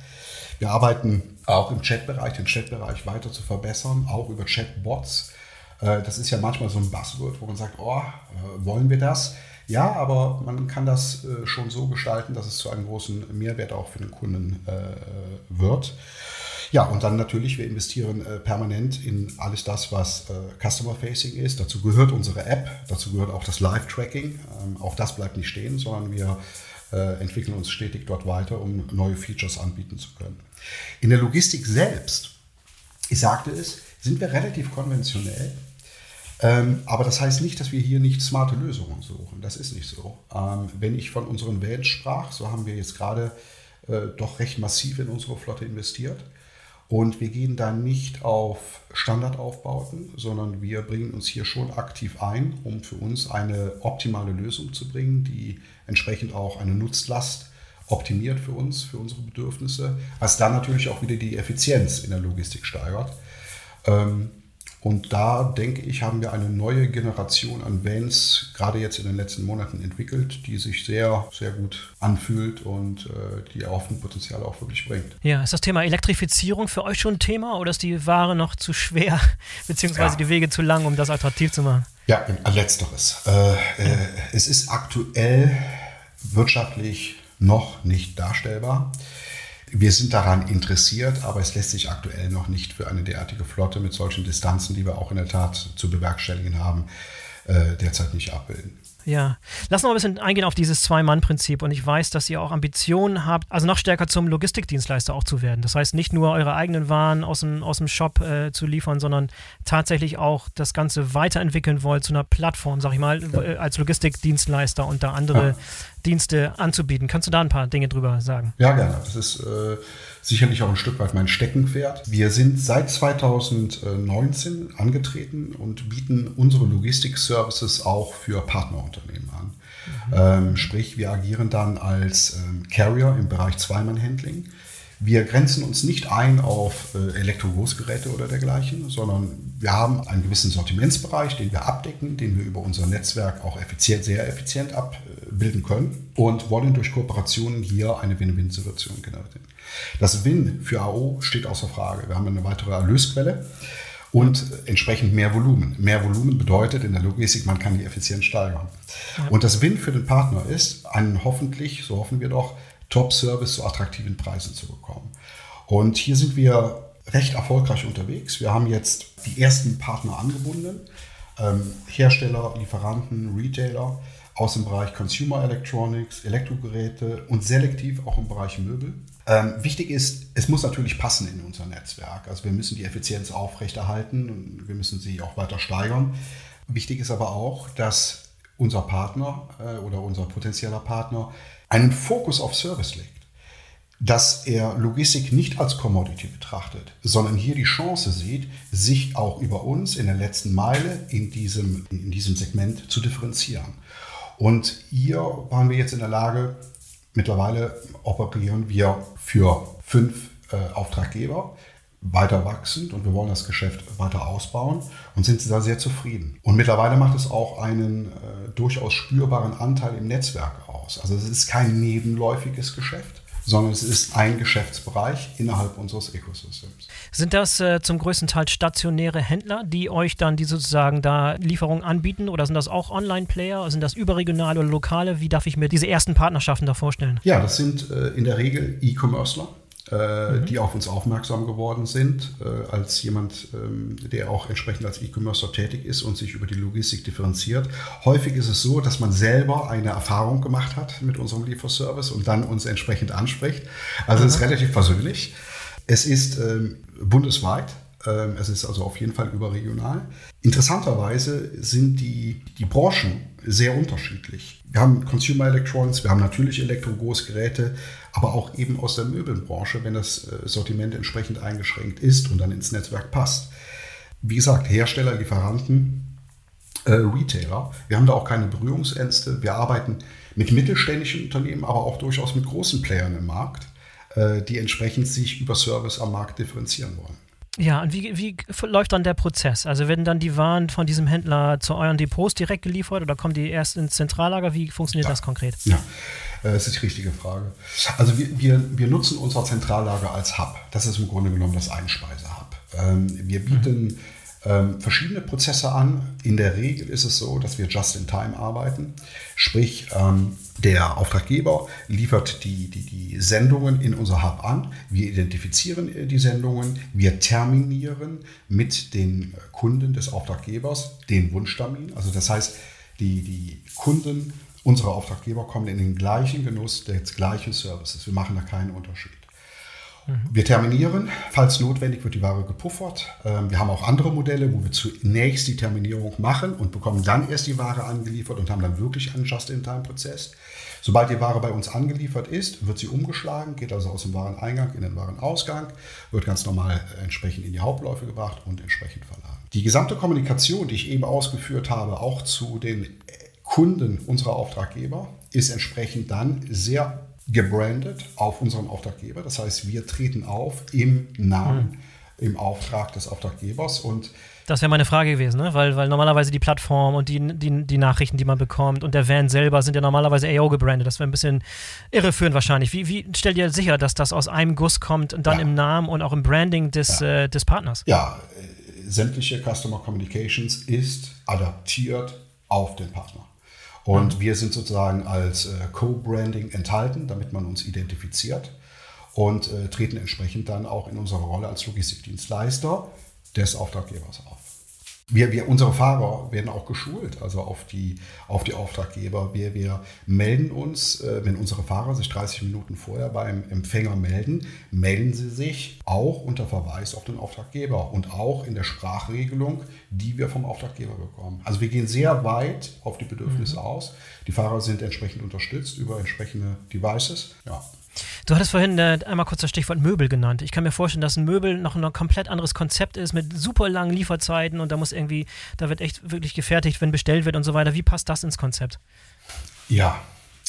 Wir arbeiten auch im Chatbereich, den Chatbereich weiter zu verbessern, auch über Chatbots. Äh, das ist ja manchmal so ein Buzzword, wo man sagt, oh, äh, wollen wir das? Ja, aber man kann das äh, schon so gestalten, dass es zu einem großen Mehrwert auch für den Kunden wird. Ja, und dann natürlich, wir investieren permanent in alles das, was Customer-Facing ist. Dazu gehört unsere App, dazu gehört auch das Live-Tracking. Ähm, auch das bleibt nicht stehen, sondern wir entwickeln uns stetig dort weiter, um neue Features anbieten zu können. In der Logistik selbst, ich sagte es, sind wir relativ konventionell. Ähm, aber das heißt nicht, dass wir hier nicht smarte Lösungen suchen. Das ist nicht so. Ähm, wenn ich von unseren Vans sprach, so haben wir jetzt gerade äh, doch recht massiv in unsere Flotte investiert. Und wir gehen da nicht auf Standardaufbauten, sondern wir bringen uns hier schon aktiv ein, um für uns eine optimale Lösung zu bringen, die entsprechend auch eine Nutzlast optimiert für uns, für unsere Bedürfnisse, was dann natürlich auch wieder die Effizienz in der Logistik steigert. Ähm, und da denke ich, haben wir eine neue Generation an Vans gerade jetzt in den letzten Monaten entwickelt, die sich sehr, sehr gut anfühlt und äh, die Potenzial auch wirklich bringt. Ja, ist das Thema Elektrifizierung für euch schon ein Thema oder ist die Ware noch zu schwer, *laughs* beziehungsweise ja. die Wege zu lang, um das attraktiv zu machen? Ja, letzteres. Äh, äh, es ist aktuell wirtschaftlich noch nicht darstellbar. Wir sind daran interessiert, aber es lässt sich aktuell noch nicht für eine derartige Flotte mit solchen Distanzen, die wir auch in der Tat zu bewerkstelligen haben, äh, derzeit nicht abbilden. Ja, lass noch ein bisschen eingehen auf dieses Zwei-Mann-Prinzip. Und ich weiß, dass ihr auch Ambitionen habt, also noch stärker zum Logistikdienstleister auch zu werden. Das heißt, nicht nur eure eigenen Waren aus dem, aus dem Shop äh, zu liefern, sondern tatsächlich auch das Ganze weiterentwickeln wollt zu einer Plattform, sag ich mal, ja. Äh, als Logistikdienstleister und da andere. Dienste anzubieten. Kannst du da ein paar Dinge drüber sagen? Ja, gerne. Das ist äh, sicherlich auch ein Stück weit mein Steckenpferd. Wir sind seit 2019 angetreten und bieten unsere Logistik-Services auch für Partnerunternehmen an. Mhm. Ähm, sprich, wir agieren dann als ähm, Carrier im Bereich Zweimann-Handling. Wir grenzen uns nicht ein auf äh, Elektrogroßgeräte oder dergleichen, sondern wir haben einen gewissen Sortimentsbereich, den wir abdecken, den wir über unser Netzwerk auch effizient, sehr effizient abbilden können und wollen durch Kooperationen hier eine Win-Win-Situation generieren. Das Win für AO steht außer Frage. Wir haben eine weitere Erlösquelle und entsprechend mehr Volumen. Mehr Volumen bedeutet in der Logistik, man kann die Effizienz steigern. Ja. Und das Win für den Partner ist, einen hoffentlich, so hoffen wir doch, Top-Service zu attraktiven Preisen zu bekommen. Und hier sind wir recht erfolgreich unterwegs. Wir haben jetzt die ersten Partner angebunden, ähm, Hersteller, Lieferanten, Retailer aus dem Bereich Consumer Electronics, Elektrogeräte und selektiv auch im Bereich Möbel. Ähm, wichtig ist, es muss natürlich passen in unser Netzwerk. Also wir müssen die Effizienz aufrechterhalten und wir müssen sie auch weiter steigern. Wichtig ist aber auch, dass unser Partner äh, oder unser potenzieller Partner einen Fokus auf Service legt, dass er Logistik nicht als Commodity betrachtet, sondern hier die Chance sieht, sich auch über uns in der letzten Meile in diesem, in diesem Segment zu differenzieren. Und hier waren wir jetzt in der Lage, mittlerweile operieren wir für fünf äh, Auftraggeber weiter wachsend und wir wollen das Geschäft weiter ausbauen und sind da sehr zufrieden. Und mittlerweile macht es auch einen äh, durchaus spürbaren Anteil im Netzwerk aus. Also es ist kein nebenläufiges Geschäft, sondern es ist ein Geschäftsbereich innerhalb unseres Ökosystems. Sind das äh, zum größten Teil stationäre Händler, die euch dann die sozusagen da Lieferungen anbieten oder sind das auch Online-Player? Sind das überregionale oder lokale? Wie darf ich mir diese ersten Partnerschaften da vorstellen? Ja, das sind äh, in der Regel E-Commercer äh, mhm. die auf uns aufmerksam geworden sind, äh, als jemand, ähm, der auch entsprechend als E-Commercer tätig ist und sich über die Logistik differenziert. Häufig ist es so, dass man selber eine Erfahrung gemacht hat mit unserem Lieferservice und dann uns entsprechend anspricht. Also es ist relativ persönlich. Es ist ähm, bundesweit es ist also auf jeden Fall überregional. Interessanterweise sind die, die Branchen sehr unterschiedlich. Wir haben Consumer Electronics, wir haben natürlich Elektro-Großgeräte, aber auch eben aus der Möbelbranche, wenn das äh, Sortiment entsprechend eingeschränkt ist und dann ins Netzwerk passt. Wie gesagt, Hersteller, Lieferanten, äh, Retailer. Wir haben da auch keine Berührungsängste. Wir arbeiten mit mittelständischen Unternehmen, aber auch durchaus mit großen Playern im Markt, äh, die entsprechend sich über Service am Markt differenzieren wollen. Ja, und wie, wie läuft dann der Prozess? Also werden dann die Waren von diesem Händler zu euren Depots direkt geliefert oder kommen die erst ins Zentrallager? Wie funktioniert ja. das konkret? Ja, äh, das ist die richtige Frage. Also wir, wir, wir nutzen unser Zentrallager als Hub. Das ist im Grunde genommen das Einspeise-Hub. Ähm, wir bieten mhm ähm, verschiedene Prozesse an. In der Regel ist es so, dass wir just in time arbeiten. Sprich, ähm, der Auftraggeber liefert die, die, die Sendungen in unser Hub an. Wir identifizieren äh, die Sendungen. Wir terminieren mit den Kunden des Auftraggebers den Wunschtermin. Also das heißt, die, die Kunden unserer Auftraggeber kommen in den gleichen Genuss des gleichen Services. Wir machen da keinen Unterschied. Wir terminieren, falls notwendig wird die Ware gepuffert. Ähm, wir haben auch andere Modelle, wo wir zunächst die Terminierung machen und bekommen dann erst die Ware angeliefert und haben dann wirklich einen Just-in-Time-Prozess. Sobald die Ware bei uns angeliefert ist, wird sie umgeschlagen, geht also aus dem Wareneingang in den Warenausgang, wird ganz normal entsprechend in die Hauptläufe gebracht und entsprechend verladen. Die gesamte Kommunikation, die ich eben ausgeführt habe, auch zu den Kunden unserer Auftraggeber, ist entsprechend dann sehr gebrandet auf unseren Auftraggeber. Das heißt, wir treten auf im Namen, mhm. im Auftrag des Auftraggebers und das wäre meine Frage gewesen, ne? weil, weil normalerweise die Plattform und die, die, die Nachrichten, die man bekommt und der Van selber sind ja normalerweise AO gebrandet. Das wäre ein bisschen irreführend wahrscheinlich. Wie, wie stellt ihr sicher, dass das aus einem Guss kommt und dann ja. im Namen und auch im Branding des, ja. äh, des Partners? Ja, äh, sämtliche Customer Communications ist adaptiert auf den Partner. Und mhm. wir sind sozusagen als äh, Co-Branding enthalten, damit man uns identifiziert und äh, treten entsprechend dann auch in unserer Rolle als Logistikdienstleister des Auftraggebers auf. Wir, wir, unsere Fahrer werden auch geschult, also auf die, auf die Auftraggeber. Wir, wir melden uns, äh, wenn unsere Fahrer sich 30 Minuten vorher beim Empfänger melden, melden sie sich auch unter Verweis auf den Auftraggeber und auch in der Sprachregelung, die wir vom Auftraggeber bekommen. Also wir gehen sehr weit auf die Bedürfnisse mhm. aus. Die Fahrer sind entsprechend unterstützt über entsprechende Devices. Ja. Du hattest vorhin äh, einmal kurz das Stichwort Möbel genannt. Ich kann mir vorstellen, dass ein Möbel noch ein komplett anderes Konzept ist mit super langen Lieferzeiten und da muss irgendwie, da wird echt wirklich gefertigt, wenn bestellt wird und so weiter. Wie passt das ins Konzept? Ja,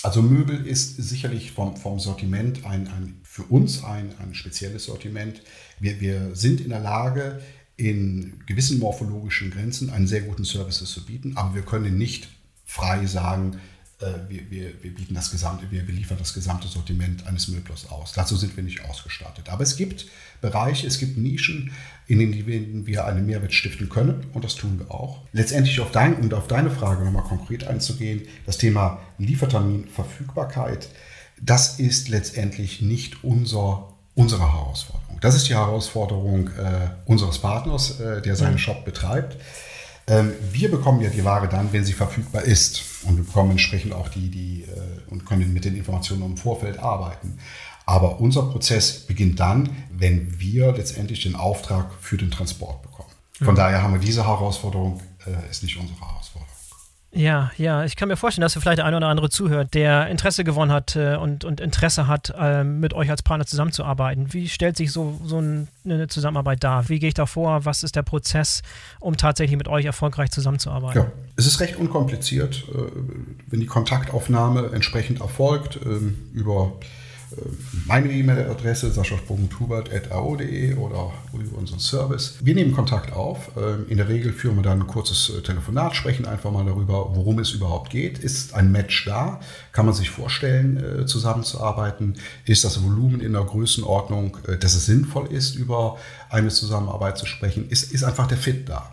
also Möbel ist sicherlich vom, vom Sortiment ein, ein, für uns ein, ein spezielles Sortiment. Wir, wir sind in der Lage, in gewissen morphologischen Grenzen einen sehr guten Service zu bieten, aber wir können nicht frei sagen, wir, wir, wir, bieten das gesamte, wir, liefern das gesamte Sortiment eines Möblers aus. Dazu sind wir nicht ausgestattet. Aber es gibt Bereiche, es gibt Nischen, in denen wir einen Mehrwert stiften können und das tun wir auch. Letztendlich auf dein, und auf deine Frage nochmal konkret einzugehen, das Thema Liefertermin, Verfügbarkeit, das ist letztendlich nicht unser, unsere Herausforderung. Das ist die Herausforderung äh, unseres Partners, äh, der seinen Shop betreibt. Ähm, wir bekommen ja die Ware dann, wenn sie verfügbar ist. Und wir bekommen entsprechend auch die, die äh, und können mit den Informationen im Vorfeld arbeiten. Aber unser Prozess beginnt dann, wenn wir letztendlich den Auftrag für den Transport bekommen. Von mhm. daher haben wir diese Herausforderung, äh, ist nicht unsere Herausforderung. Ja, ja, ich kann mir vorstellen, dass vielleicht der eine oder andere zuhört, der Interesse gewonnen hat äh, und, und Interesse hat, äh, mit euch als Partner zusammenzuarbeiten. Wie stellt sich so, so eine Zusammenarbeit dar? Wie gehe ich da vor? Was ist der Prozess, um tatsächlich mit euch erfolgreich zusammenzuarbeiten? Ja, es ist recht unkompliziert, äh, wenn die Kontaktaufnahme entsprechend erfolgt ähm, über meine E-Mail-Adresse sascha.hubert.ao.de oder über unseren Service. Wir nehmen Kontakt auf. Ähm, in der Regel führen wir dann ein kurzes äh, Telefonat, sprechen einfach mal darüber, worum es überhaupt geht. Ist ein Match da? Kann man sich vorstellen, äh, zusammenzuarbeiten? Ist das Volumen in der Größenordnung, äh, dass es sinnvoll ist, über eine Zusammenarbeit zu sprechen? Ist, ist einfach der Fit da?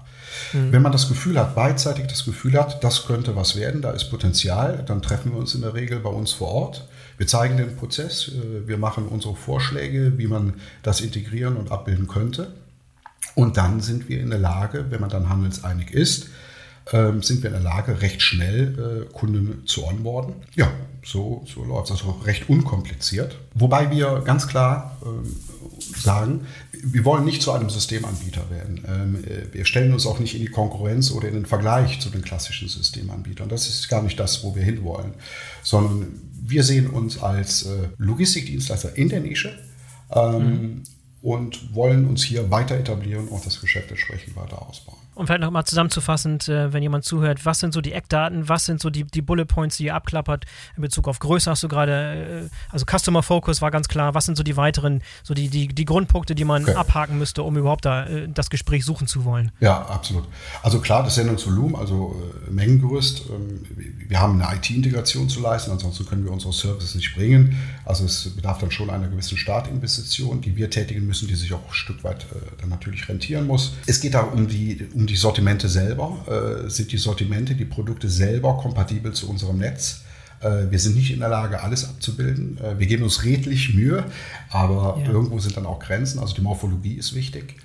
Mhm. Wenn man das Gefühl hat, beidseitig das Gefühl hat, das könnte was werden, da ist Potenzial, dann treffen wir uns in der Regel bei uns vor Ort wir zeigen den Prozess, äh, wir machen unsere Vorschläge, wie man das integrieren und abbilden könnte. Und dann sind wir in der Lage, wenn man dann handelseinig ist, ähm, sind wir in der Lage, recht schnell äh, Kunden zu onboarden. Ja, so, so läuft es. Also recht unkompliziert. Wobei wir ganz klar ähm, sagen, wir wollen nicht zu einem Systemanbieter werden. Ähm, äh, wir stellen uns auch nicht in die Konkurrenz oder in den Vergleich zu den klassischen Systemanbietern. Das ist gar nicht das, wo wir hinwollen, sondern wir sehen uns als äh, Logistikdienstleister in der Nische. Ähm, mhm. und wollen uns hier weiter etablieren und das Geschäft entsprechend weiter ausbauen. Und vielleicht nochmal zusammenzufassend, äh, wenn jemand zuhört, was sind so die Eckdaten, was sind so die, die Bullet Points, die ihr abklappert in Bezug auf Größe hast du gerade, äh, also Customer Focus war ganz klar, was sind so die weiteren, so die, die, die Grundpunkte, die man okay. abhaken müsste, um überhaupt da äh, das Gespräch suchen zu wollen? Ja, absolut. Also klar, das Sendungsvolumen, also Mengengerüst, ähm, wir haben eine IT-Integration zu leisten, ansonsten können wir unsere Services nicht bringen. Also es bedarf dann schon einer gewissen Startinvestition, die wir tätigen müssen, die sich auch ein Stück weit äh, dann natürlich rentieren muss. Es geht da um die, um die Sortimente selber. Äh, sind die Sortimente, die Produkte selber kompatibel zu unserem Netz? Äh, wir sind nicht in der Lage, alles abzubilden. Wir geben uns redlich Mühe, aber ja. irgendwo sind dann auch Grenzen. Also die Morphologie ist wichtig.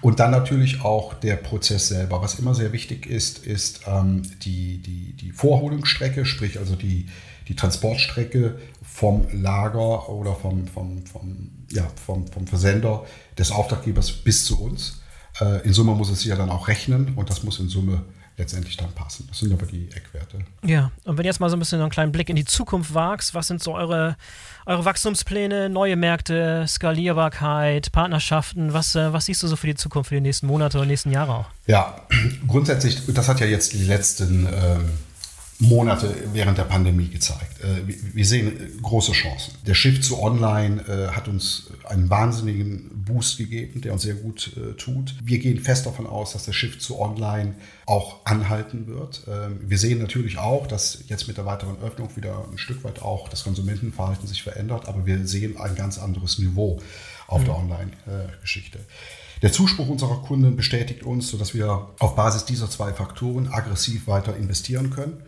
Und dann natürlich auch der Prozess selber. Was immer sehr wichtig ist, ist ähm, die, die, die Vorholungsstrecke, sprich also die, die Transportstrecke vom Lager oder vom, vom, vom, ja, vom, vom Versender des Auftraggebers bis zu uns. Äh, in Summe muss es sich ja dann auch rechnen und das muss in Summe letztendlich dann passen. Das sind aber die Eckwerte. Ja, und wenn du jetzt mal so ein bisschen einen kleinen Blick in die Zukunft wagst, was sind so eure, eure Wachstumspläne, neue Märkte, Skalierbarkeit, Partnerschaften? Was, äh, was siehst du so für die Zukunft, für die nächsten Monate oder nächsten Jahre auch? Ja, *clears throat* grundsätzlich, das hat ja jetzt die letzten ähm, Monate während der Pandemie gezeigt. Äh, wir sehen große Chancen. Der Shift zu Online äh, hat uns einen wahnsinnigen Boost gegeben, der uns sehr gut äh, tut. Wir gehen fest davon aus, dass der Shift zu Online auch anhalten wird. Ähm, wir sehen natürlich auch, dass jetzt mit der weiteren Öffnung wieder ein Stück weit auch das Konsumentenverhalten sich verändert, aber wir sehen ein ganz anderes Niveau auf mhm. der Online-Geschichte. Der Zuspruch unserer Kunden bestätigt uns, sodass wir auf Basis dieser zwei Faktoren aggressiv weiter investieren können.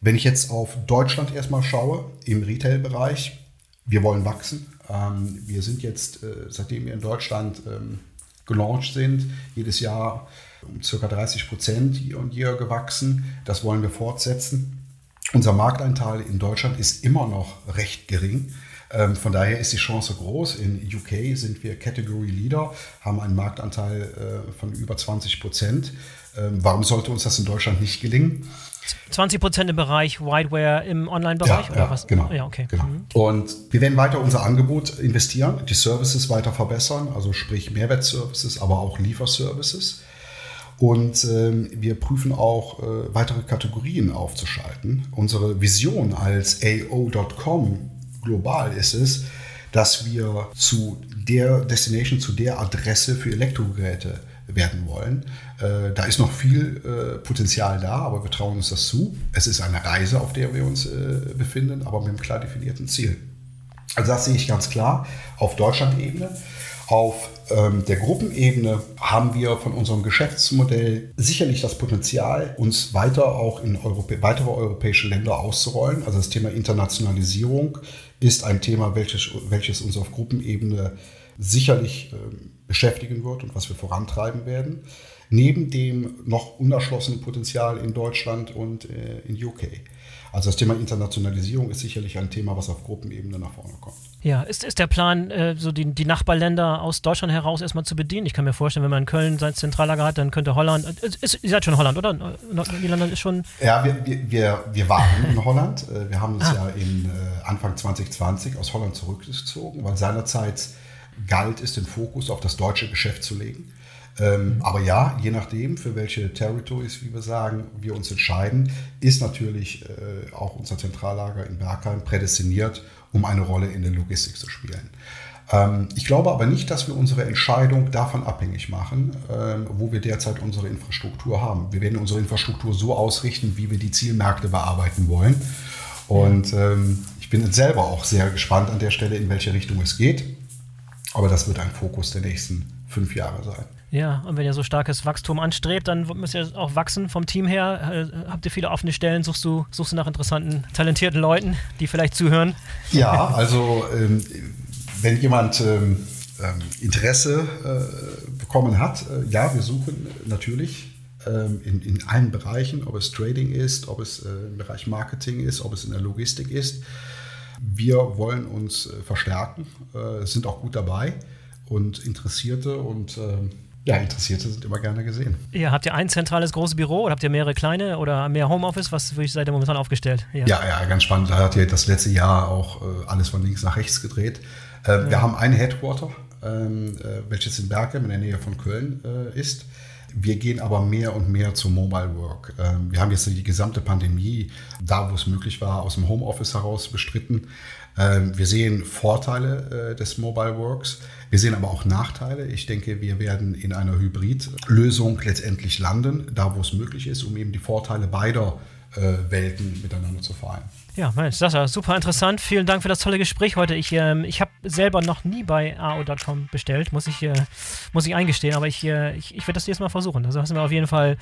Wenn ich jetzt auf Deutschland erstmal schaue, im Retail-Bereich, wir wollen wachsen. Ähm, wir sind jetzt, äh, seitdem wir in Deutschland ähm, gelauncht sind, jedes Jahr um ca. 30 Prozent hier und hier gewachsen. Das wollen wir fortsetzen. Unser Markteinteil in Deutschland ist immer noch recht gering. Ähm, von daher ist die Chance groß. In UK sind wir Category Leader, haben einen Marktanteil äh, von über 20 Prozent. Ähm, warum sollte uns das in Deutschland nicht gelingen? 20 Prozent im Bereich Whiteware im Online-Bereich ja, oder ja, was? Genau. Ja, okay. Genau. Mhm. Und wir werden weiter unser Angebot investieren, die Services weiter verbessern, also sprich Mehrwertservices, aber auch Lieferservices. Und ähm, wir prüfen auch äh, weitere Kategorien aufzuschalten. Unsere Vision als AO.com global ist es, dass wir zu der Destination, zu der Adresse für Elektrogeräte werden wollen. Äh, da ist noch viel äh, Potenzial da, aber wir trauen uns das zu. Es ist eine Reise, auf der wir uns äh, befinden, aber mit einem klar definierten Ziel. Also das sehe ich ganz klar auf Deutschland-Ebene. Auf ähm, der Gruppenebene haben wir von unserem Geschäftsmodell sicherlich das Potenzial, uns weiter auch in Europä weitere europäische Länder auszurollen. Also das Thema Internationalisierung ist ein Thema, welches, welches uns auf Gruppenebene sicherlich ähm, beschäftigen wird und was wir vorantreiben werden. Neben dem noch unerschlossenen Potenzial in Deutschland und äh, in UK. Also das Thema Internationalisierung ist sicherlich ein Thema, was auf Gruppenebene nach vorne kommt. Ja, ist, ist der Plan, äh, so die, die Nachbarländer aus Deutschland heraus erstmal zu bedienen? Ich kann mir vorstellen, wenn man in Köln sein Zentrallager hat, dann könnte Holland, äh, ist, ihr seid schon Holland, oder? Niederlande ist schon... Ja, wir, wir, wir waren in Holland. Wir haben uns ah. ja in Anfang 2020 aus Holland zurückgezogen, weil seinerzeit galt es, den Fokus auf das deutsche Geschäft zu legen. Ähm, aber ja, je nachdem, für welche Territories, wie wir sagen, wir uns entscheiden, ist natürlich äh, auch unser Zentrallager in Bergheim prädestiniert, um eine Rolle in der Logistik zu spielen. Ähm, ich glaube aber nicht, dass wir unsere Entscheidung davon abhängig machen, ähm, wo wir derzeit unsere Infrastruktur haben. Wir werden unsere Infrastruktur so ausrichten, wie wir die Zielmärkte bearbeiten wollen. Und ähm, ich bin selber auch sehr gespannt an der Stelle, in welche Richtung es geht. Aber das wird ein Fokus der nächsten fünf Jahre sein. Ja, und wenn ihr so starkes Wachstum anstrebt, dann müsst ihr auch wachsen vom Team her. Äh, habt ihr viele offene Stellen? Suchst du, suchst du nach interessanten, talentierten Leuten, die vielleicht zuhören? Ja, also ähm, wenn jemand ähm, ähm Interesse äh, bekommen hat, äh, ja, wir suchen natürlich ähm, in, in allen Bereichen, ob es Trading ist, ob es äh, im Bereich Marketing ist, ob es in der Logistik ist. Wir wollen uns äh, verstärken, äh, sind auch gut dabei und Interessierte und ähm, ja, Interessierte sind immer gerne gesehen. Ja, habt ihr ein zentrales großes Büro oder habt ihr mehrere kleine oder mehr Homeoffice? Was seid ihr momentan aufgestellt? Ja, ja, ja ganz spannend. Da hat ihr das letzte Jahr auch äh, alles von links nach rechts gedreht. Äh, ja. Wir haben ein Headquarter ähm, äh, welches in Bergheim in der Nähe von Köln ist. Wir gehen aber mehr und mehr zu Mobile Work. Ähm, wir haben jetzt die gesamte Pandemie, da wo es möglich war, aus dem Homeoffice heraus bestritten. Ähm, wir sehen Vorteile äh, des Mobile Works. Wir sehen aber auch Nachteile. Ich denke, wir werden in einer Hybridlösung letztendlich landen, da wo es möglich ist, um eben die Vorteile beider äh, Welten miteinander zu vereinen. Ja, Mensch, Sascha, super interessant. Vielen Dank für das tolle Gespräch heute. Ich, ähm, ich habe selber noch nie bei AO.com bestellt, muss ich, äh, muss ich eingestehen, aber ich, äh, ich, ich werde das jetzt mal versuchen. Also hast du mir auf jeden Fall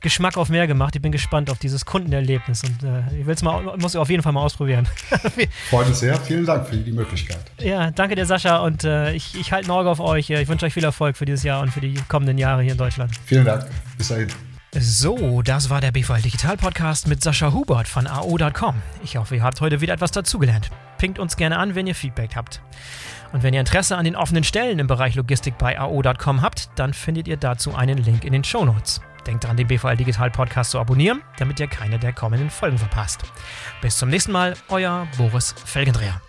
Geschmack auf mehr gemacht. Ich bin gespannt auf dieses Kundenerlebnis und äh, ich will's mal, muss auf jeden Fall mal ausprobieren. *laughs* Freut uns sehr. Vielen Dank für die Möglichkeit. Ja, danke dir, Sascha, und äh, ich, ich halte ein Auge auf euch. Ich wünsche euch viel Erfolg für dieses Jahr und für die kommenden Jahre hier in Deutschland. Vielen Dank. Bis dahin. So, das war der BVL Digital Podcast mit Sascha Hubert von AO.com. Ich hoffe, ihr habt heute wieder etwas dazugelernt. Pinkt uns gerne an, wenn ihr Feedback habt. Und wenn ihr Interesse an den offenen Stellen im Bereich Logistik bei AO.com habt, dann findet ihr dazu einen Link in den Show Notes. Denkt daran, den BVL Digital Podcast zu abonnieren, damit ihr keine der kommenden Folgen verpasst. Bis zum nächsten Mal, euer Boris Felgendreher.